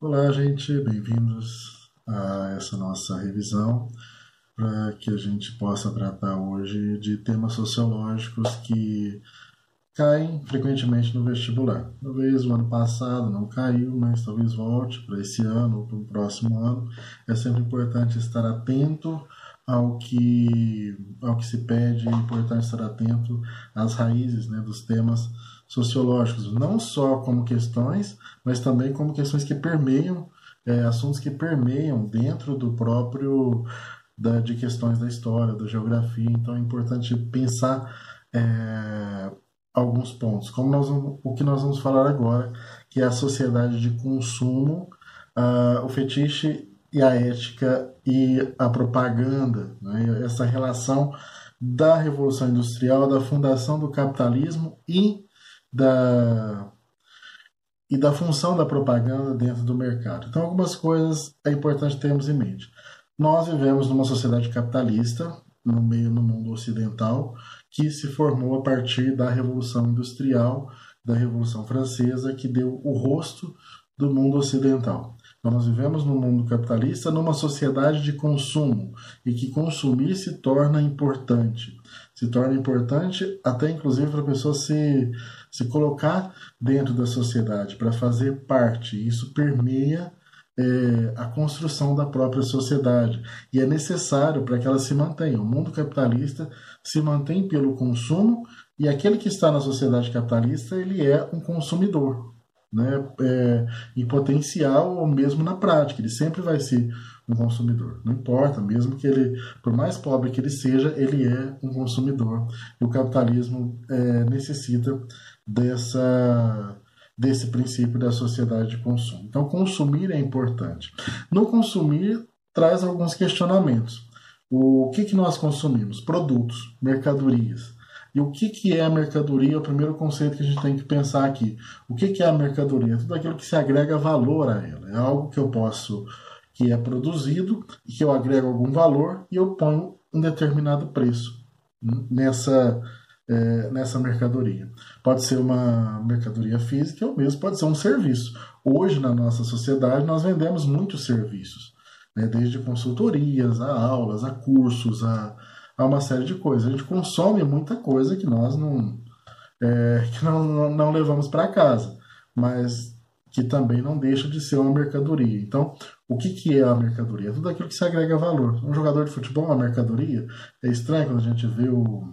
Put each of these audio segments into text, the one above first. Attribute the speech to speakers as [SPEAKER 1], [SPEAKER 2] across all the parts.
[SPEAKER 1] Olá, gente, bem-vindos a essa nossa revisão para que a gente possa tratar hoje de temas sociológicos que caem frequentemente no vestibular. Talvez o ano passado não caiu, mas talvez volte para esse ano ou para o próximo ano. É sempre importante estar atento ao que, ao que se pede, é importante estar atento às raízes né, dos temas sociológicos, não só como questões, mas também como questões que permeiam, é, assuntos que permeiam dentro do próprio da, de questões da história, da geografia. Então é importante pensar é, alguns pontos, como nós, o que nós vamos falar agora, que é a sociedade de consumo, uh, o fetiche e a ética e a propaganda, né? essa relação da Revolução Industrial, da fundação do capitalismo e da, e da função da propaganda dentro do mercado. Então, algumas coisas é importante termos em mente. Nós vivemos numa sociedade capitalista, no meio no mundo ocidental, que se formou a partir da Revolução Industrial, da Revolução Francesa, que deu o rosto do mundo ocidental. Nós vivemos num mundo capitalista, numa sociedade de consumo, e que consumir se torna importante. Se torna importante até inclusive para a pessoa se, se colocar dentro da sociedade, para fazer parte. Isso permeia é, a construção da própria sociedade. E é necessário para que ela se mantenha. O mundo capitalista se mantém pelo consumo, e aquele que está na sociedade capitalista ele é um consumidor né, é, em potencial ou mesmo na prática. Ele sempre vai ser um consumidor. Não importa, mesmo que ele, por mais pobre que ele seja, ele é um consumidor. E o capitalismo é, necessita dessa desse princípio da sociedade de consumo. Então, consumir é importante. No consumir, traz alguns questionamentos. O que, que nós consumimos? Produtos, mercadorias. E o que, que é a mercadoria? É o primeiro conceito que a gente tem que pensar aqui. O que, que é a mercadoria? Tudo aquilo que se agrega valor a ela. É algo que eu posso, que é produzido que eu agrego algum valor e eu ponho um determinado preço nessa, é, nessa mercadoria. Pode ser uma mercadoria física ou mesmo pode ser um serviço. Hoje, na nossa sociedade, nós vendemos muitos serviços, né? desde consultorias, a aulas, a cursos, a a uma série de coisas. A gente consome muita coisa que nós não, é, que não, não, não levamos para casa, mas que também não deixa de ser uma mercadoria. Então, o que, que é a mercadoria? Tudo aquilo que se agrega valor. Um jogador de futebol é uma mercadoria. É estranho quando a gente vê o,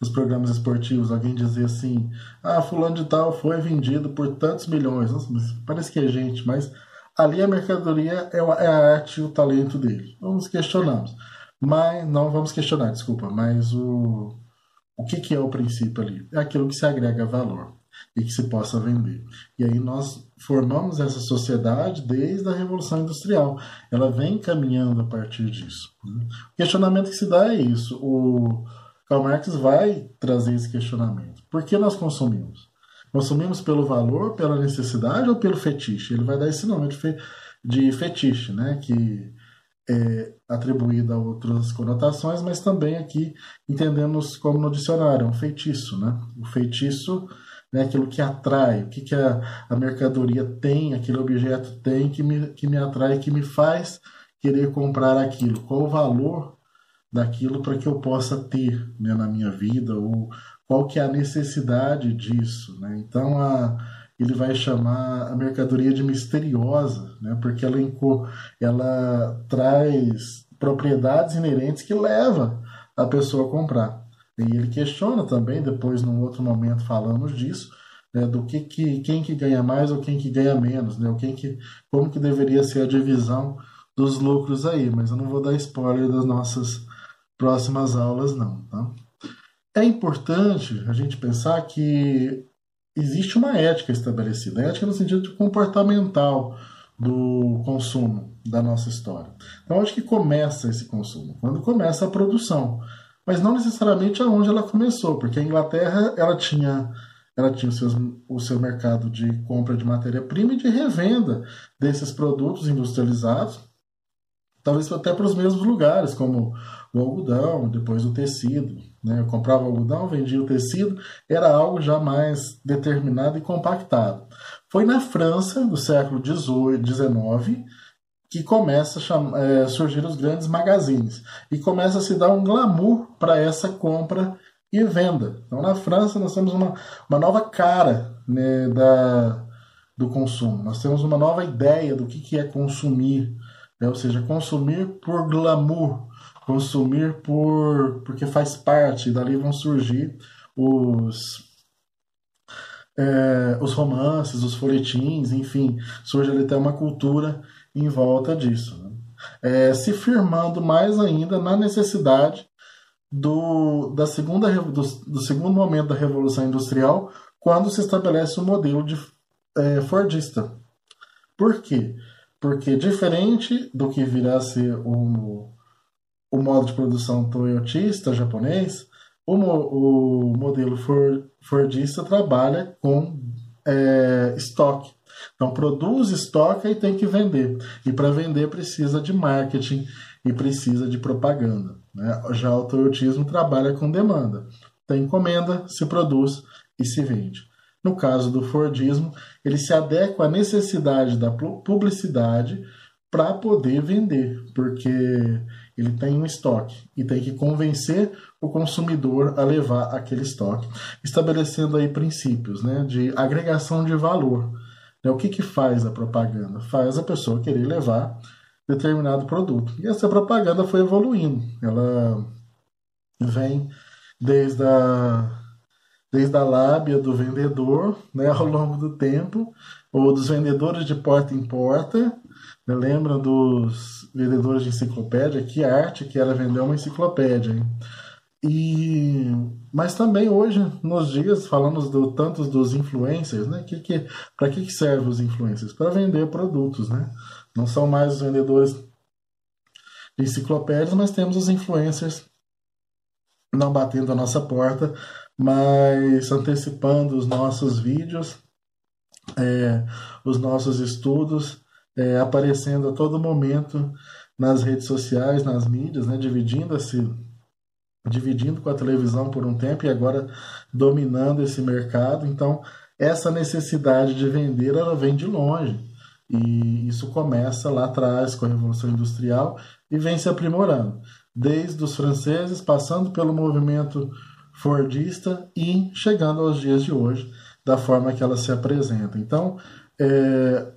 [SPEAKER 1] nos programas esportivos alguém dizer assim: ah, fulano de tal foi vendido por tantos milhões. Nossa, parece que é gente, mas ali a mercadoria é a arte e o talento dele. Vamos questionamos. Mas não vamos questionar, desculpa, mas o, o que, que é o princípio ali? É aquilo que se agrega valor e que se possa vender. E aí nós formamos essa sociedade desde a Revolução Industrial. Ela vem caminhando a partir disso. Né? O questionamento que se dá é isso. O Karl Marx vai trazer esse questionamento. Por que nós consumimos? Consumimos pelo valor, pela necessidade ou pelo fetiche? Ele vai dar esse nome de fetiche, né? que é, atribuída a outras conotações, mas também aqui entendemos como no dicionário, um feitiço. Né? O feitiço é aquilo que atrai, o que, que a, a mercadoria tem, aquele objeto tem que me, que me atrai, que me faz querer comprar aquilo. Qual o valor daquilo para que eu possa ter né, na minha vida, ou qual que é a necessidade disso. Né? Então, a ele vai chamar a mercadoria de misteriosa, né? porque ela, ela traz propriedades inerentes que leva a pessoa a comprar. E ele questiona também, depois num outro momento falamos disso, né, do que, que quem que ganha mais ou quem que ganha menos, né, ou quem que, como que deveria ser a divisão dos lucros aí, mas eu não vou dar spoiler das nossas próximas aulas não, tá? É importante a gente pensar que existe uma ética estabelecida, ética no sentido comportamental do consumo da nossa história. Então, onde que começa esse consumo? Quando começa a produção, mas não necessariamente aonde ela começou, porque a Inglaterra ela tinha ela tinha o seu, o seu mercado de compra de matéria-prima e de revenda desses produtos industrializados, talvez até para os mesmos lugares, como o algodão, depois o tecido. Né? Eu comprava algodão, vendia o tecido, era algo já mais determinado e compactado. Foi na França, no século XVIII, XIX, que começa a é, surgir os grandes magazines e começa a se dar um glamour para essa compra e venda. Então, na França, nós temos uma, uma nova cara né, da, do consumo, nós temos uma nova ideia do que, que é consumir, né? ou seja, consumir por glamour, consumir por porque faz parte, dali vão surgir os é, os romances, os folhetins, enfim, surge ali até uma cultura em volta disso. Né? É, se firmando mais ainda na necessidade do, da segunda, do, do, segundo momento da Revolução Industrial, quando se estabelece o modelo de é, Fordista. Por quê? Porque diferente do que virá a ser o, o modo de produção toyotista japonês, o, o modelo Fordista trabalha com é, estoque. Então, produz, estoca e tem que vender. E para vender precisa de marketing e precisa de propaganda. Né? Já o toyotismo trabalha com demanda. Tem encomenda, se produz e se vende. No caso do Fordismo, ele se adequa à necessidade da publicidade para poder vender, porque ele tem um estoque e tem que convencer o consumidor a levar aquele estoque, estabelecendo aí princípios né, de agregação de valor. Né, o que, que faz a propaganda? Faz a pessoa querer levar determinado produto. E essa propaganda foi evoluindo. Ela vem desde a, desde a lábia do vendedor né, ao longo do tempo, ou dos vendedores de porta em porta. Né, lembra dos vendedores de enciclopédia? Que arte que era vender uma enciclopédia. Hein? E, mas também hoje, nos dias, falamos do, dos influencers, né? Que, que, Para que, que servem os influencers? Para vender produtos, né? Não são mais os vendedores de enciclopédias, mas temos os influencers não batendo a nossa porta, mas antecipando os nossos vídeos, é, os nossos estudos, é, aparecendo a todo momento nas redes sociais, nas mídias, né, dividindo esse dividindo com a televisão por um tempo e agora dominando esse mercado. Então, essa necessidade de vender ela vem de longe. E isso começa lá atrás com a Revolução Industrial e vem se aprimorando, desde os franceses, passando pelo movimento fordista e chegando aos dias de hoje, da forma que ela se apresenta. Então, é,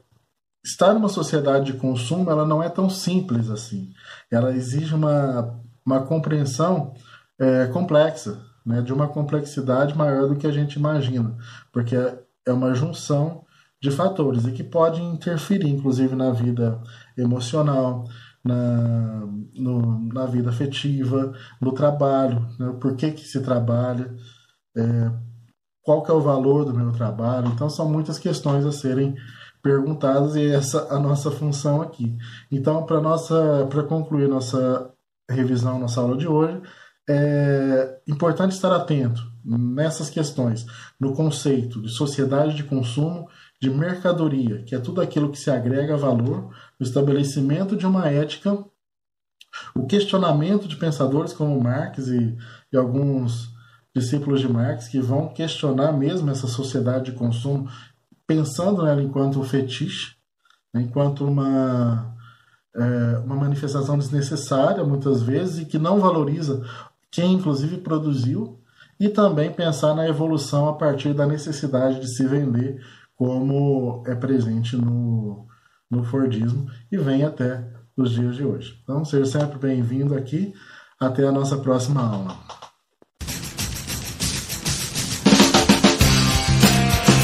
[SPEAKER 1] estar numa sociedade de consumo ela não é tão simples assim. Ela exige uma, uma compreensão é, complexa, né, de uma complexidade maior do que a gente imagina, porque é, é uma junção de fatores e que pode interferir, inclusive, na vida emocional, na, no, na vida afetiva, no trabalho, né, por que, que se trabalha, é, qual que é o valor do meu trabalho. Então, são muitas questões a serem perguntadas e essa a nossa função aqui. Então, para nossa para concluir nossa revisão, nossa aula de hoje, é importante estar atento nessas questões, no conceito de sociedade de consumo, de mercadoria, que é tudo aquilo que se agrega valor, o estabelecimento de uma ética, o questionamento de pensadores como Marx e, e alguns discípulos de Marx que vão questionar mesmo essa sociedade de consumo, pensando nela enquanto fetiche, né, enquanto uma, é, uma manifestação desnecessária, muitas vezes, e que não valoriza quem inclusive produziu, e também pensar na evolução a partir da necessidade de se vender, como é presente no, no Fordismo e vem até os dias de hoje. Então, seja sempre bem-vindo aqui. Até a nossa próxima aula.